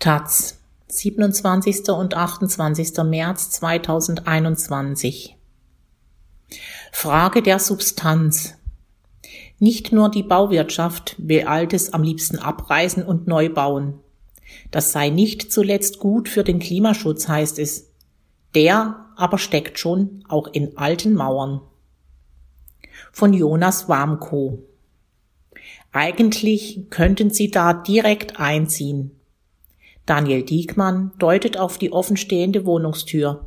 Taz, 27. und 28. März 2021. Frage der Substanz. Nicht nur die Bauwirtschaft will Altes am liebsten abreißen und neu bauen. Das sei nicht zuletzt gut für den Klimaschutz, heißt es. Der aber steckt schon auch in alten Mauern. Von Jonas Warmko. Eigentlich könnten Sie da direkt einziehen. Daniel Diekmann deutet auf die offenstehende Wohnungstür.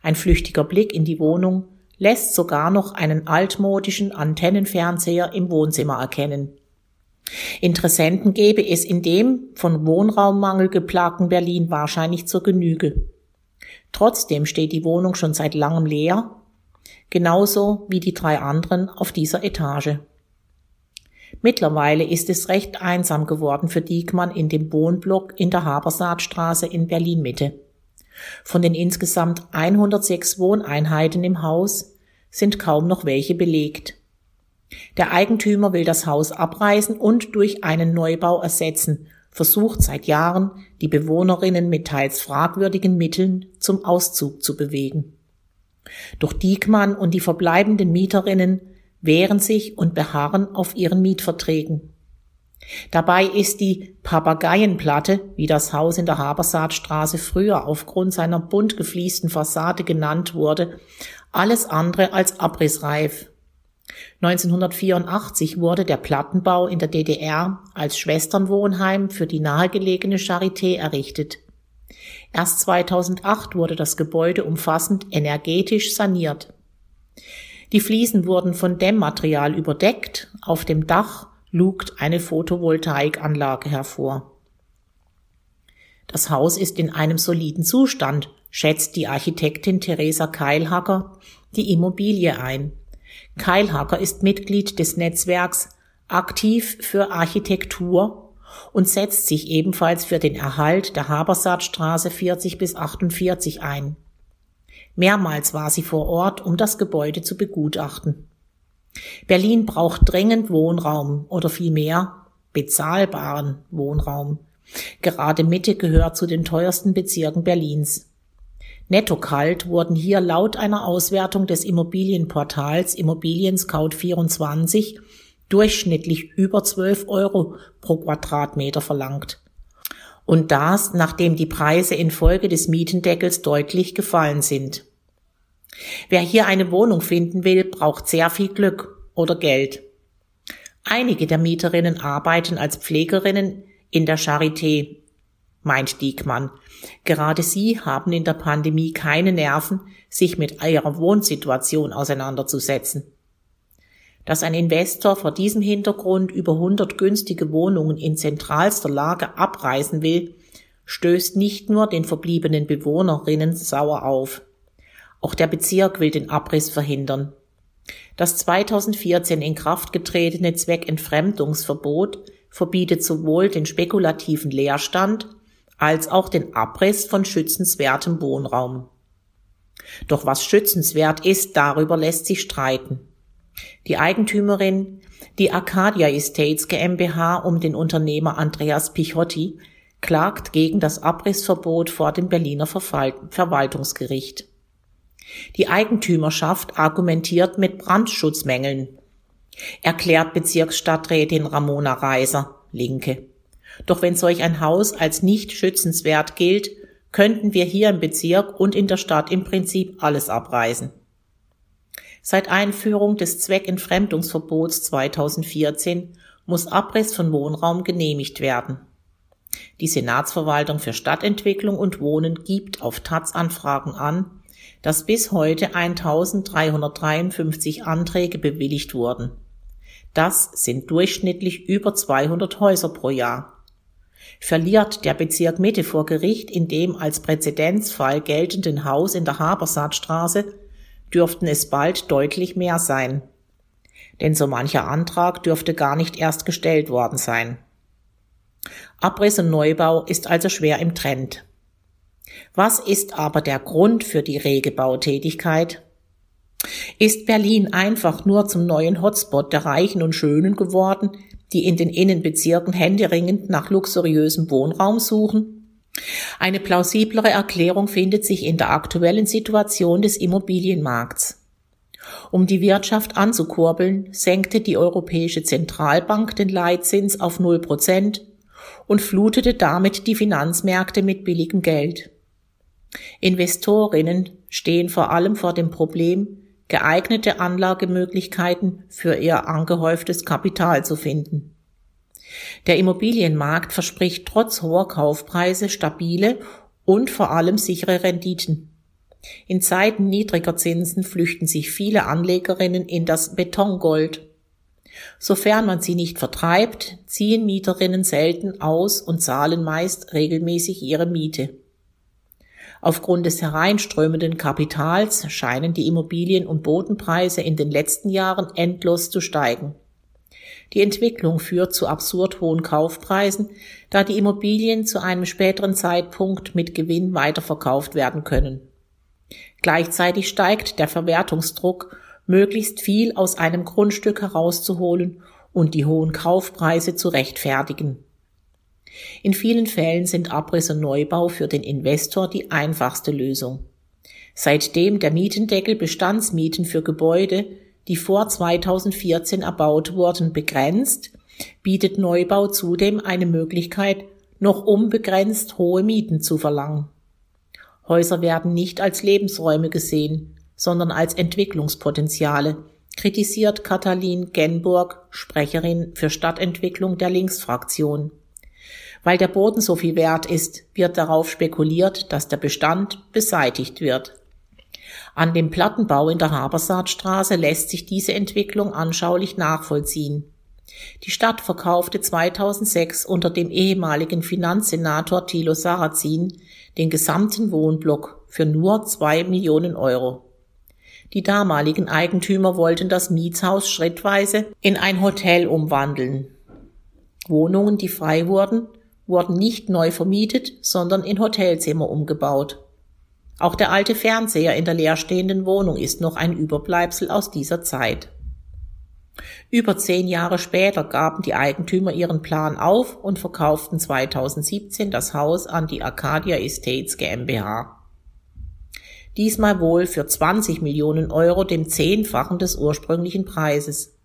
Ein flüchtiger Blick in die Wohnung lässt sogar noch einen altmodischen Antennenfernseher im Wohnzimmer erkennen. Interessenten gäbe es in dem von Wohnraummangel geplagten Berlin wahrscheinlich zur Genüge. Trotzdem steht die Wohnung schon seit langem leer, genauso wie die drei anderen auf dieser Etage. Mittlerweile ist es recht einsam geworden für Diekmann in dem Wohnblock in der Habersaatstraße in Berlin Mitte. Von den insgesamt 106 Wohneinheiten im Haus sind kaum noch welche belegt. Der Eigentümer will das Haus abreißen und durch einen Neubau ersetzen, versucht seit Jahren, die Bewohnerinnen mit teils fragwürdigen Mitteln zum Auszug zu bewegen. Doch Diekmann und die verbleibenden Mieterinnen wehren sich und beharren auf ihren Mietverträgen. Dabei ist die Papageienplatte, wie das Haus in der Habersaatstraße früher aufgrund seiner bunt gefliesten Fassade genannt wurde, alles andere als abrissreif. 1984 wurde der Plattenbau in der DDR als Schwesternwohnheim für die nahegelegene Charité errichtet. Erst 2008 wurde das Gebäude umfassend energetisch saniert. Die Fliesen wurden von Dämmmaterial überdeckt, auf dem Dach lugt eine Photovoltaikanlage hervor. Das Haus ist in einem soliden Zustand, schätzt die Architektin Theresa Keilhacker die Immobilie ein. Keilhacker ist Mitglied des Netzwerks Aktiv für Architektur und setzt sich ebenfalls für den Erhalt der Habersaatstraße 40 bis 48 ein. Mehrmals war sie vor Ort, um das Gebäude zu begutachten. Berlin braucht dringend Wohnraum oder vielmehr bezahlbaren Wohnraum. Gerade Mitte gehört zu den teuersten Bezirken Berlins. Netto kalt wurden hier laut einer Auswertung des Immobilienportals Immobilien Scout 24 durchschnittlich über 12 Euro pro Quadratmeter verlangt. Und das, nachdem die Preise infolge des Mietendeckels deutlich gefallen sind. Wer hier eine Wohnung finden will, braucht sehr viel Glück oder Geld. Einige der Mieterinnen arbeiten als Pflegerinnen in der Charité, meint Diekmann. Gerade sie haben in der Pandemie keine Nerven, sich mit ihrer Wohnsituation auseinanderzusetzen. Dass ein Investor vor diesem Hintergrund über 100 günstige Wohnungen in zentralster Lage abreißen will, stößt nicht nur den verbliebenen Bewohnerinnen sauer auf. Auch der Bezirk will den Abriss verhindern. Das 2014 in Kraft getretene Zweckentfremdungsverbot verbietet sowohl den spekulativen Leerstand als auch den Abriss von schützenswertem Wohnraum. Doch was schützenswert ist, darüber lässt sich streiten. Die Eigentümerin, die Arcadia Estates GmbH um den Unternehmer Andreas Pichotti, klagt gegen das Abrissverbot vor dem Berliner Verwaltungsgericht. Die Eigentümerschaft argumentiert mit Brandschutzmängeln, erklärt Bezirksstadträtin Ramona Reiser, Linke. Doch wenn solch ein Haus als nicht schützenswert gilt, könnten wir hier im Bezirk und in der Stadt im Prinzip alles abreißen. Seit Einführung des Zweckentfremdungsverbots 2014 muss Abriss von Wohnraum genehmigt werden. Die Senatsverwaltung für Stadtentwicklung und Wohnen gibt auf Taz-Anfragen an, dass bis heute 1353 Anträge bewilligt wurden. Das sind durchschnittlich über 200 Häuser pro Jahr. Verliert der Bezirk Mitte vor Gericht in dem als Präzedenzfall geltenden Haus in der Habersaatstraße, dürften es bald deutlich mehr sein. Denn so mancher Antrag dürfte gar nicht erst gestellt worden sein. Abriss und Neubau ist also schwer im Trend. Was ist aber der Grund für die rege Bautätigkeit? Ist Berlin einfach nur zum neuen Hotspot der Reichen und Schönen geworden, die in den Innenbezirken händeringend nach luxuriösem Wohnraum suchen? Eine plausiblere Erklärung findet sich in der aktuellen Situation des Immobilienmarkts. Um die Wirtschaft anzukurbeln, senkte die Europäische Zentralbank den Leitzins auf 0 Prozent und flutete damit die Finanzmärkte mit billigem Geld. Investorinnen stehen vor allem vor dem Problem, geeignete Anlagemöglichkeiten für ihr angehäuftes Kapital zu finden. Der Immobilienmarkt verspricht trotz hoher Kaufpreise stabile und vor allem sichere Renditen. In Zeiten niedriger Zinsen flüchten sich viele Anlegerinnen in das Betongold. Sofern man sie nicht vertreibt, ziehen Mieterinnen selten aus und zahlen meist regelmäßig ihre Miete. Aufgrund des hereinströmenden Kapitals scheinen die Immobilien- und Bodenpreise in den letzten Jahren endlos zu steigen. Die Entwicklung führt zu absurd hohen Kaufpreisen, da die Immobilien zu einem späteren Zeitpunkt mit Gewinn weiterverkauft werden können. Gleichzeitig steigt der Verwertungsdruck, möglichst viel aus einem Grundstück herauszuholen und die hohen Kaufpreise zu rechtfertigen. In vielen Fällen sind Abriss und Neubau für den Investor die einfachste Lösung. Seitdem der Mietendeckel Bestandsmieten für Gebäude die vor 2014 erbaut wurden, begrenzt, bietet Neubau zudem eine Möglichkeit, noch unbegrenzt hohe Mieten zu verlangen. Häuser werden nicht als Lebensräume gesehen, sondern als Entwicklungspotenziale, kritisiert Katalin Genburg, Sprecherin für Stadtentwicklung der Linksfraktion. Weil der Boden so viel wert ist, wird darauf spekuliert, dass der Bestand beseitigt wird. An dem Plattenbau in der Habersaatstraße lässt sich diese Entwicklung anschaulich nachvollziehen. Die Stadt verkaufte 2006 unter dem ehemaligen Finanzsenator Thilo Sarrazin den gesamten Wohnblock für nur zwei Millionen Euro. Die damaligen Eigentümer wollten das Mietshaus schrittweise in ein Hotel umwandeln. Wohnungen, die frei wurden, wurden nicht neu vermietet, sondern in Hotelzimmer umgebaut. Auch der alte Fernseher in der leerstehenden Wohnung ist noch ein Überbleibsel aus dieser Zeit. Über zehn Jahre später gaben die Eigentümer ihren Plan auf und verkauften 2017 das Haus an die Arcadia Estates GmbH. Diesmal wohl für 20 Millionen Euro, dem Zehnfachen des ursprünglichen Preises.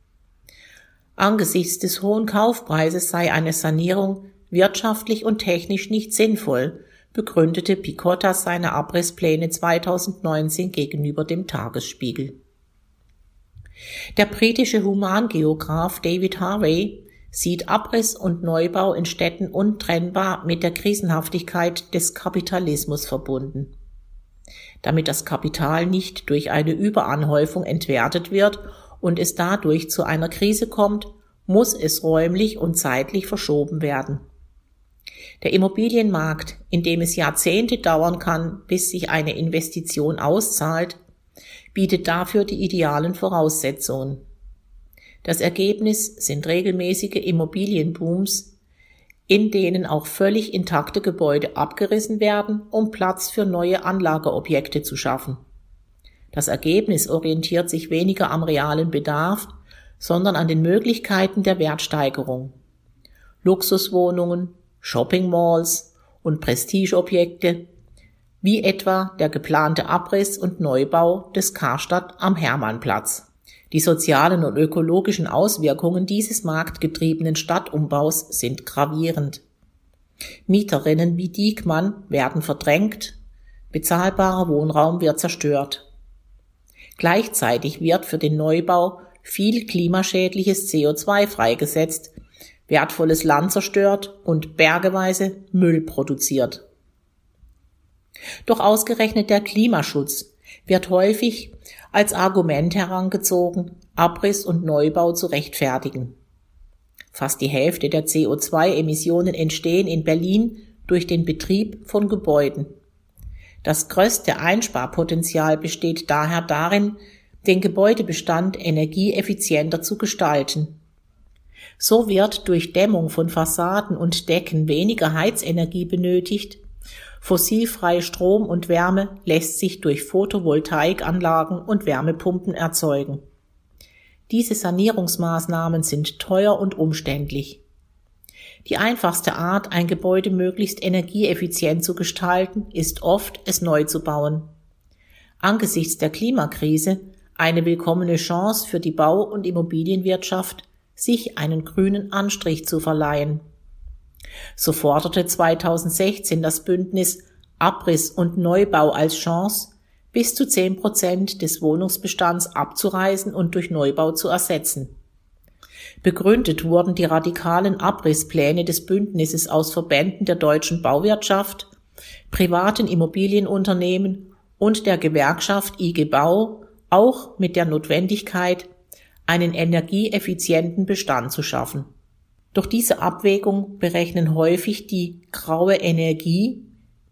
Angesichts des hohen Kaufpreises sei eine Sanierung wirtschaftlich und technisch nicht sinnvoll, begründete Picotta seine Abrisspläne 2019 gegenüber dem Tagesspiegel. Der britische Humangeograf David Harvey sieht Abriss und Neubau in Städten untrennbar mit der Krisenhaftigkeit des Kapitalismus verbunden. Damit das Kapital nicht durch eine Überanhäufung entwertet wird und es dadurch zu einer Krise kommt, muss es räumlich und zeitlich verschoben werden. Der Immobilienmarkt, in dem es Jahrzehnte dauern kann, bis sich eine Investition auszahlt, bietet dafür die idealen Voraussetzungen. Das Ergebnis sind regelmäßige Immobilienbooms, in denen auch völlig intakte Gebäude abgerissen werden, um Platz für neue Anlageobjekte zu schaffen. Das Ergebnis orientiert sich weniger am realen Bedarf, sondern an den Möglichkeiten der Wertsteigerung. Luxuswohnungen, Shopping Malls und Prestigeobjekte, wie etwa der geplante Abriss und Neubau des Karstadt am Hermannplatz. Die sozialen und ökologischen Auswirkungen dieses marktgetriebenen Stadtumbaus sind gravierend. Mieterinnen wie Diekmann werden verdrängt, bezahlbarer Wohnraum wird zerstört. Gleichzeitig wird für den Neubau viel klimaschädliches CO2 freigesetzt, wertvolles Land zerstört und bergeweise Müll produziert. Doch ausgerechnet der Klimaschutz wird häufig als Argument herangezogen, Abriss und Neubau zu rechtfertigen. Fast die Hälfte der CO2-Emissionen entstehen in Berlin durch den Betrieb von Gebäuden. Das größte Einsparpotenzial besteht daher darin, den Gebäudebestand energieeffizienter zu gestalten. So wird durch Dämmung von Fassaden und Decken weniger Heizenergie benötigt, fossilfreie Strom und Wärme lässt sich durch Photovoltaikanlagen und Wärmepumpen erzeugen. Diese Sanierungsmaßnahmen sind teuer und umständlich. Die einfachste Art, ein Gebäude möglichst energieeffizient zu gestalten, ist oft, es neu zu bauen. Angesichts der Klimakrise eine willkommene Chance für die Bau- und Immobilienwirtschaft, sich einen grünen Anstrich zu verleihen. So forderte 2016 das Bündnis Abriss und Neubau als Chance, bis zu zehn Prozent des Wohnungsbestands abzureißen und durch Neubau zu ersetzen. Begründet wurden die radikalen Abrisspläne des Bündnisses aus Verbänden der deutschen Bauwirtschaft, privaten Immobilienunternehmen und der Gewerkschaft IG Bau auch mit der Notwendigkeit, einen energieeffizienten Bestand zu schaffen. Durch diese Abwägung berechnen häufig die graue Energie,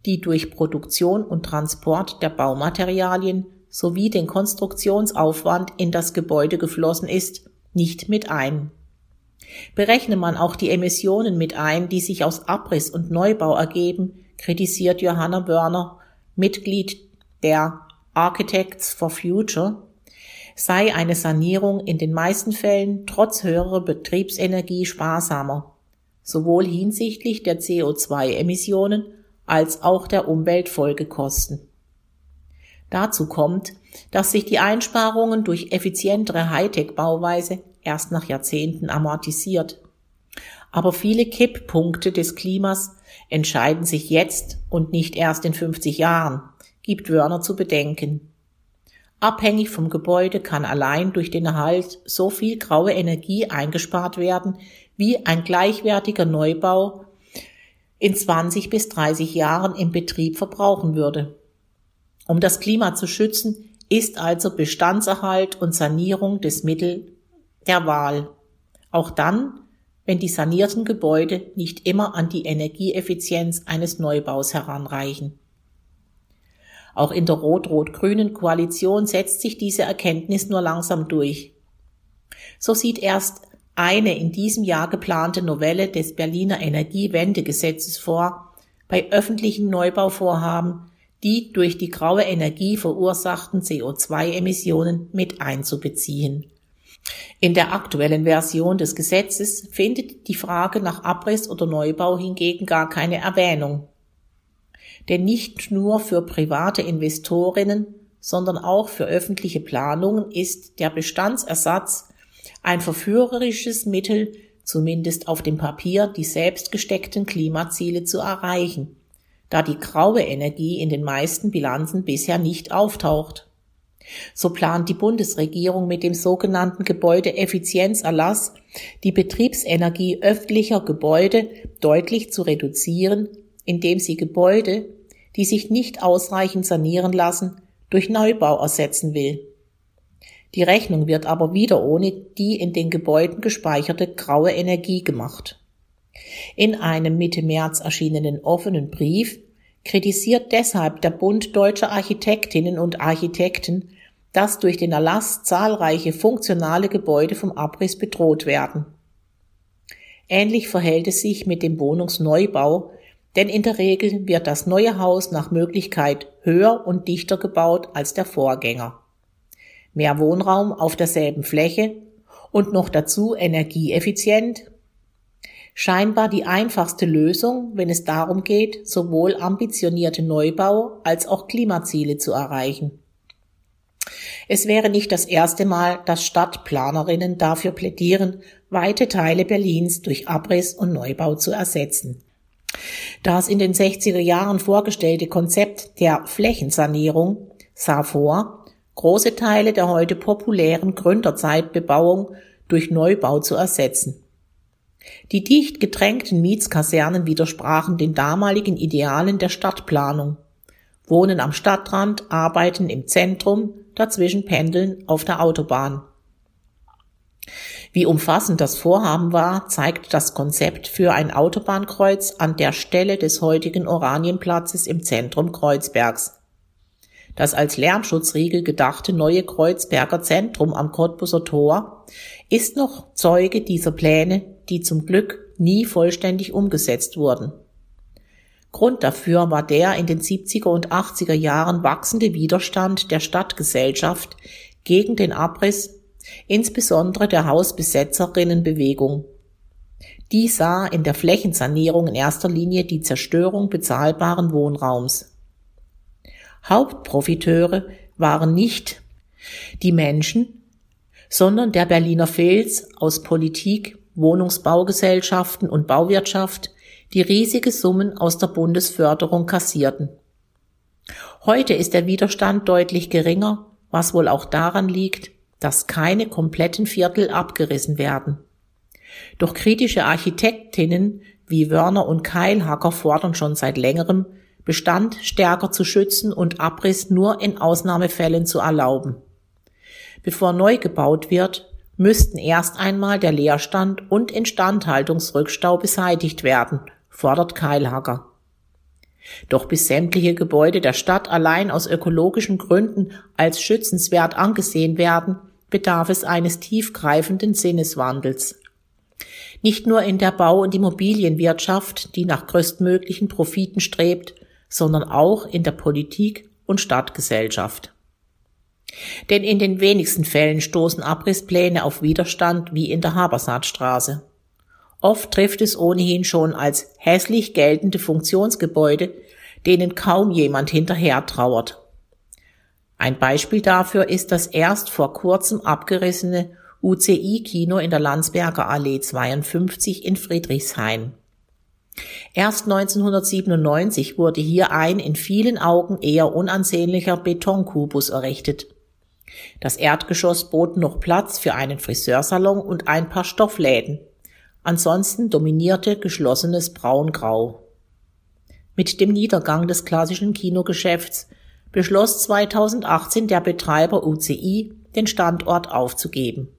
die durch Produktion und Transport der Baumaterialien sowie den Konstruktionsaufwand in das Gebäude geflossen ist, nicht mit ein. Berechne man auch die Emissionen mit ein, die sich aus Abriss und Neubau ergeben, kritisiert Johanna Wörner, Mitglied der Architects for Future, sei eine Sanierung in den meisten Fällen trotz höherer Betriebsenergie sparsamer, sowohl hinsichtlich der CO2-Emissionen als auch der Umweltfolgekosten. Dazu kommt, dass sich die Einsparungen durch effizientere Hightech-Bauweise erst nach Jahrzehnten amortisiert. Aber viele Kipppunkte des Klimas entscheiden sich jetzt und nicht erst in 50 Jahren, gibt Wörner zu bedenken. Abhängig vom Gebäude kann allein durch den Erhalt so viel graue Energie eingespart werden, wie ein gleichwertiger Neubau in 20 bis 30 Jahren im Betrieb verbrauchen würde. Um das Klima zu schützen, ist also Bestandserhalt und Sanierung des Mittel der Wahl. Auch dann, wenn die sanierten Gebäude nicht immer an die Energieeffizienz eines Neubaus heranreichen. Auch in der rot-rot-grünen Koalition setzt sich diese Erkenntnis nur langsam durch. So sieht erst eine in diesem Jahr geplante Novelle des Berliner Energiewendegesetzes vor, bei öffentlichen Neubauvorhaben die durch die graue Energie verursachten CO2-Emissionen mit einzubeziehen. In der aktuellen Version des Gesetzes findet die Frage nach Abriss oder Neubau hingegen gar keine Erwähnung. Denn nicht nur für private Investorinnen, sondern auch für öffentliche Planungen ist der Bestandsersatz ein verführerisches Mittel, zumindest auf dem Papier, die selbst gesteckten Klimaziele zu erreichen, da die graue Energie in den meisten Bilanzen bisher nicht auftaucht. So plant die Bundesregierung mit dem sogenannten Gebäudeeffizienzerlass, die Betriebsenergie öffentlicher Gebäude deutlich zu reduzieren, indem sie Gebäude, die sich nicht ausreichend sanieren lassen, durch Neubau ersetzen will. Die Rechnung wird aber wieder ohne die in den Gebäuden gespeicherte graue Energie gemacht. In einem Mitte März erschienenen offenen Brief kritisiert deshalb der Bund deutscher Architektinnen und Architekten dass durch den Erlass zahlreiche funktionale Gebäude vom Abriss bedroht werden. Ähnlich verhält es sich mit dem Wohnungsneubau, denn in der Regel wird das neue Haus nach Möglichkeit höher und dichter gebaut als der Vorgänger. Mehr Wohnraum auf derselben Fläche und noch dazu energieeffizient. Scheinbar die einfachste Lösung, wenn es darum geht, sowohl ambitionierte Neubau als auch Klimaziele zu erreichen. Es wäre nicht das erste Mal, dass Stadtplanerinnen dafür plädieren, weite Teile Berlins durch Abriss und Neubau zu ersetzen. Das in den 60er Jahren vorgestellte Konzept der Flächensanierung sah vor, große Teile der heute populären Gründerzeitbebauung durch Neubau zu ersetzen. Die dicht gedrängten Mietskasernen widersprachen den damaligen Idealen der Stadtplanung. Wohnen am Stadtrand, arbeiten im Zentrum, dazwischen pendeln auf der Autobahn. Wie umfassend das Vorhaben war, zeigt das Konzept für ein Autobahnkreuz an der Stelle des heutigen Oranienplatzes im Zentrum Kreuzbergs. Das als Lärmschutzriegel gedachte neue Kreuzberger Zentrum am Cottbuser Tor ist noch Zeuge dieser Pläne, die zum Glück nie vollständig umgesetzt wurden. Grund dafür war der in den 70er und 80er Jahren wachsende Widerstand der Stadtgesellschaft gegen den Abriss, insbesondere der Hausbesetzerinnenbewegung. Die sah in der Flächensanierung in erster Linie die Zerstörung bezahlbaren Wohnraums. Hauptprofiteure waren nicht die Menschen, sondern der Berliner Fels aus Politik, Wohnungsbaugesellschaften und Bauwirtschaft, die riesige Summen aus der Bundesförderung kassierten. Heute ist der Widerstand deutlich geringer, was wohl auch daran liegt, dass keine kompletten Viertel abgerissen werden. Doch kritische Architektinnen wie Wörner und Keilhacker fordern schon seit längerem, Bestand stärker zu schützen und Abriss nur in Ausnahmefällen zu erlauben. Bevor neu gebaut wird, müssten erst einmal der Leerstand und Instandhaltungsrückstau beseitigt werden, fordert Keilhacker. Doch bis sämtliche Gebäude der Stadt allein aus ökologischen Gründen als schützenswert angesehen werden, bedarf es eines tiefgreifenden Sinneswandels. Nicht nur in der Bau- und Immobilienwirtschaft, die nach größtmöglichen Profiten strebt, sondern auch in der Politik und Stadtgesellschaft. Denn in den wenigsten Fällen stoßen Abrisspläne auf Widerstand wie in der Habersaatstraße. Oft trifft es ohnehin schon als hässlich geltende Funktionsgebäude, denen kaum jemand hinterher trauert. Ein Beispiel dafür ist das erst vor kurzem abgerissene UCI-Kino in der Landsberger Allee 52 in Friedrichshain. Erst 1997 wurde hier ein in vielen Augen eher unansehnlicher Betonkubus errichtet. Das Erdgeschoss bot noch Platz für einen Friseursalon und ein paar Stoffläden. Ansonsten dominierte geschlossenes Braungrau. Mit dem Niedergang des klassischen Kinogeschäfts beschloss 2018 der Betreiber UCI, den Standort aufzugeben.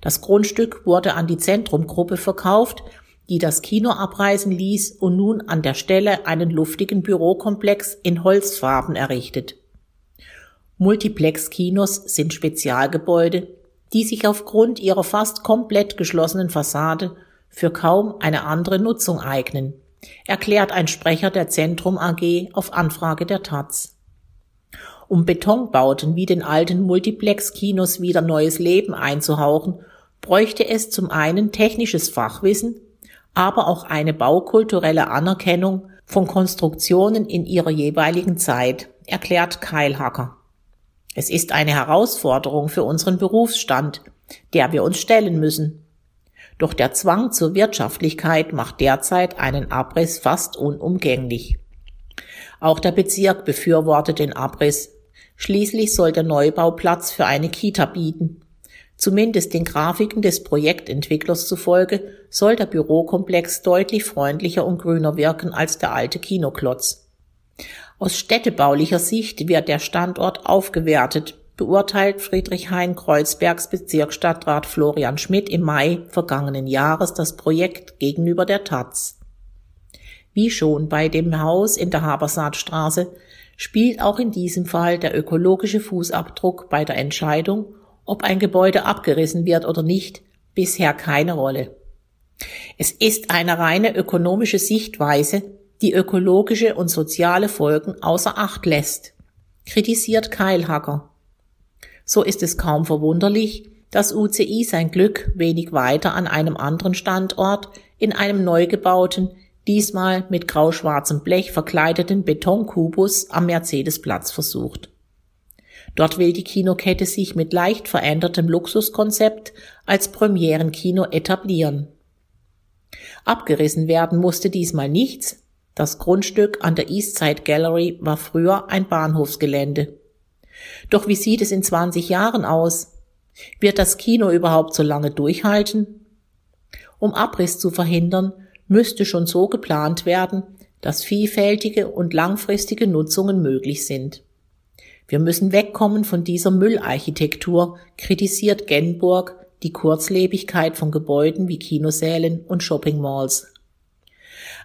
Das Grundstück wurde an die Zentrumgruppe verkauft, die das Kino abreißen ließ und nun an der Stelle einen luftigen Bürokomplex in Holzfarben errichtet. Multiplex-Kinos sind Spezialgebäude, die sich aufgrund ihrer fast komplett geschlossenen Fassade für kaum eine andere Nutzung eignen, erklärt ein Sprecher der Zentrum AG auf Anfrage der Taz. Um Betonbauten wie den alten Multiplex-Kinos wieder neues Leben einzuhauchen, bräuchte es zum einen technisches Fachwissen, aber auch eine baukulturelle Anerkennung von Konstruktionen in ihrer jeweiligen Zeit, erklärt Keilhacker. Es ist eine Herausforderung für unseren Berufsstand, der wir uns stellen müssen. Doch der Zwang zur Wirtschaftlichkeit macht derzeit einen Abriss fast unumgänglich. Auch der Bezirk befürwortet den Abriss. Schließlich soll der Neubau Platz für eine Kita bieten. Zumindest den Grafiken des Projektentwicklers zufolge soll der Bürokomplex deutlich freundlicher und grüner wirken als der alte Kinoklotz. Aus städtebaulicher Sicht wird der Standort aufgewertet, beurteilt Friedrichshain-Kreuzbergs Bezirksstadtrat Florian Schmidt im Mai vergangenen Jahres das Projekt gegenüber der Taz. Wie schon bei dem Haus in der Habersaatstraße spielt auch in diesem Fall der ökologische Fußabdruck bei der Entscheidung, ob ein Gebäude abgerissen wird oder nicht, bisher keine Rolle. Es ist eine reine ökonomische Sichtweise, die ökologische und soziale Folgen außer Acht lässt, kritisiert Keilhacker. So ist es kaum verwunderlich, dass UCI sein Glück wenig weiter an einem anderen Standort in einem neu gebauten, diesmal mit grauschwarzem Blech verkleideten Betonkubus am Mercedesplatz versucht. Dort will die Kinokette sich mit leicht verändertem Luxuskonzept als Premierenkino etablieren. Abgerissen werden musste diesmal nichts, das Grundstück an der Eastside Gallery war früher ein Bahnhofsgelände. Doch wie sieht es in 20 Jahren aus? Wird das Kino überhaupt so lange durchhalten? Um Abriss zu verhindern, müsste schon so geplant werden, dass vielfältige und langfristige Nutzungen möglich sind. Wir müssen wegkommen von dieser Müllarchitektur, kritisiert Genburg die Kurzlebigkeit von Gebäuden wie Kinosälen und Shoppingmalls.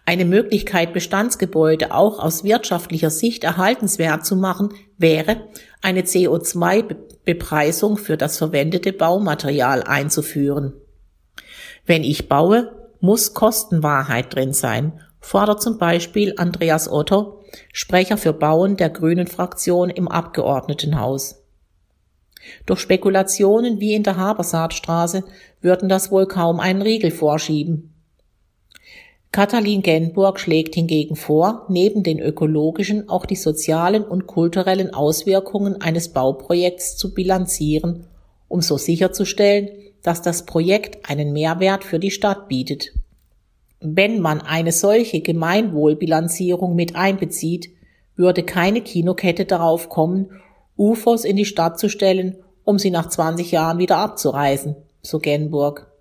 Eine Möglichkeit, Bestandsgebäude auch aus wirtschaftlicher Sicht erhaltenswert zu machen, wäre, eine CO2-Bepreisung für das verwendete Baumaterial einzuführen. Wenn ich baue, muss Kostenwahrheit drin sein, fordert zum Beispiel Andreas Otto, Sprecher für Bauen der Grünen Fraktion im Abgeordnetenhaus. Durch Spekulationen wie in der Habersaatstraße würden das wohl kaum einen Riegel vorschieben. Katalin Genburg schlägt hingegen vor, neben den ökologischen auch die sozialen und kulturellen Auswirkungen eines Bauprojekts zu bilanzieren, um so sicherzustellen, dass das Projekt einen Mehrwert für die Stadt bietet. Wenn man eine solche Gemeinwohlbilanzierung mit einbezieht, würde keine Kinokette darauf kommen, UFOs in die Stadt zu stellen, um sie nach 20 Jahren wieder abzureisen, so Genburg.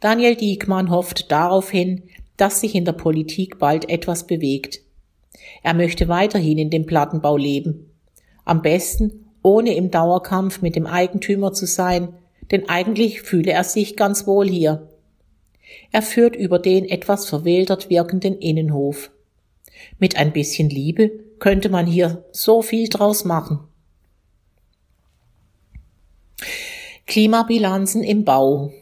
Daniel Diekmann hofft daraufhin, dass sich in der Politik bald etwas bewegt. Er möchte weiterhin in dem Plattenbau leben. Am besten, ohne im Dauerkampf mit dem Eigentümer zu sein, denn eigentlich fühle er sich ganz wohl hier. Er führt über den etwas verwildert wirkenden Innenhof. Mit ein bisschen Liebe könnte man hier so viel draus machen. Klimabilanzen im Bau.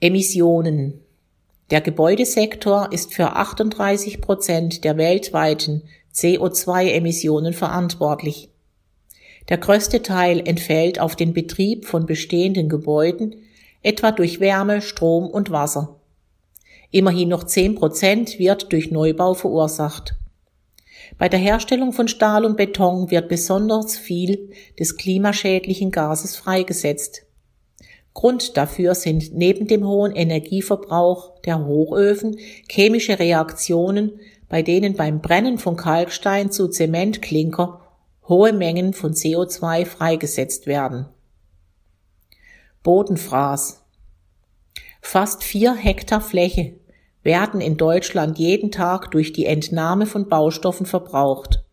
Emissionen. Der Gebäudesektor ist für 38 Prozent der weltweiten CO2-Emissionen verantwortlich. Der größte Teil entfällt auf den Betrieb von bestehenden Gebäuden, etwa durch Wärme, Strom und Wasser. Immerhin noch 10 Prozent wird durch Neubau verursacht. Bei der Herstellung von Stahl und Beton wird besonders viel des klimaschädlichen Gases freigesetzt. Grund dafür sind neben dem hohen Energieverbrauch der Hochöfen chemische Reaktionen, bei denen beim Brennen von Kalkstein zu Zementklinker hohe Mengen von CO2 freigesetzt werden. Bodenfraß. Fast vier Hektar Fläche werden in Deutschland jeden Tag durch die Entnahme von Baustoffen verbraucht.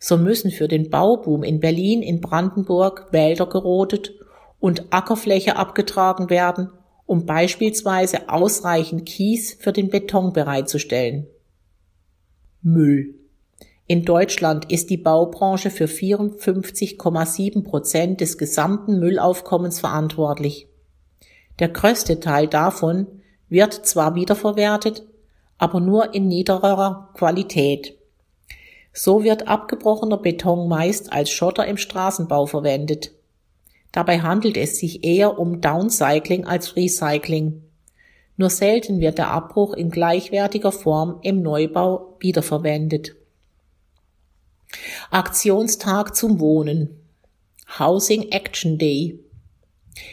So müssen für den Bauboom in Berlin, in Brandenburg Wälder gerodet und Ackerfläche abgetragen werden, um beispielsweise ausreichend Kies für den Beton bereitzustellen. Müll. In Deutschland ist die Baubranche für 54,7 Prozent des gesamten Müllaufkommens verantwortlich. Der größte Teil davon wird zwar wiederverwertet, aber nur in niederer Qualität. So wird abgebrochener Beton meist als Schotter im Straßenbau verwendet. Dabei handelt es sich eher um Downcycling als Recycling. Nur selten wird der Abbruch in gleichwertiger Form im Neubau wiederverwendet. Aktionstag zum Wohnen. Housing Action Day.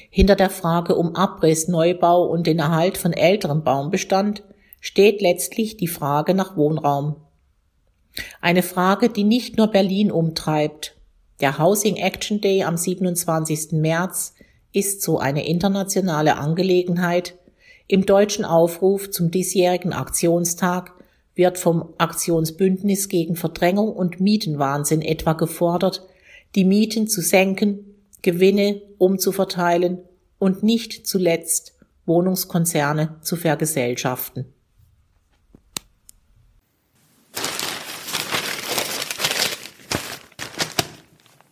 Hinter der Frage um Abriss, Neubau und den Erhalt von älterem Baumbestand steht letztlich die Frage nach Wohnraum. Eine Frage, die nicht nur Berlin umtreibt, der Housing Action Day am 27. März ist so eine internationale Angelegenheit. Im deutschen Aufruf zum diesjährigen Aktionstag wird vom Aktionsbündnis gegen Verdrängung und Mietenwahnsinn etwa gefordert, die Mieten zu senken, Gewinne umzuverteilen und nicht zuletzt Wohnungskonzerne zu vergesellschaften.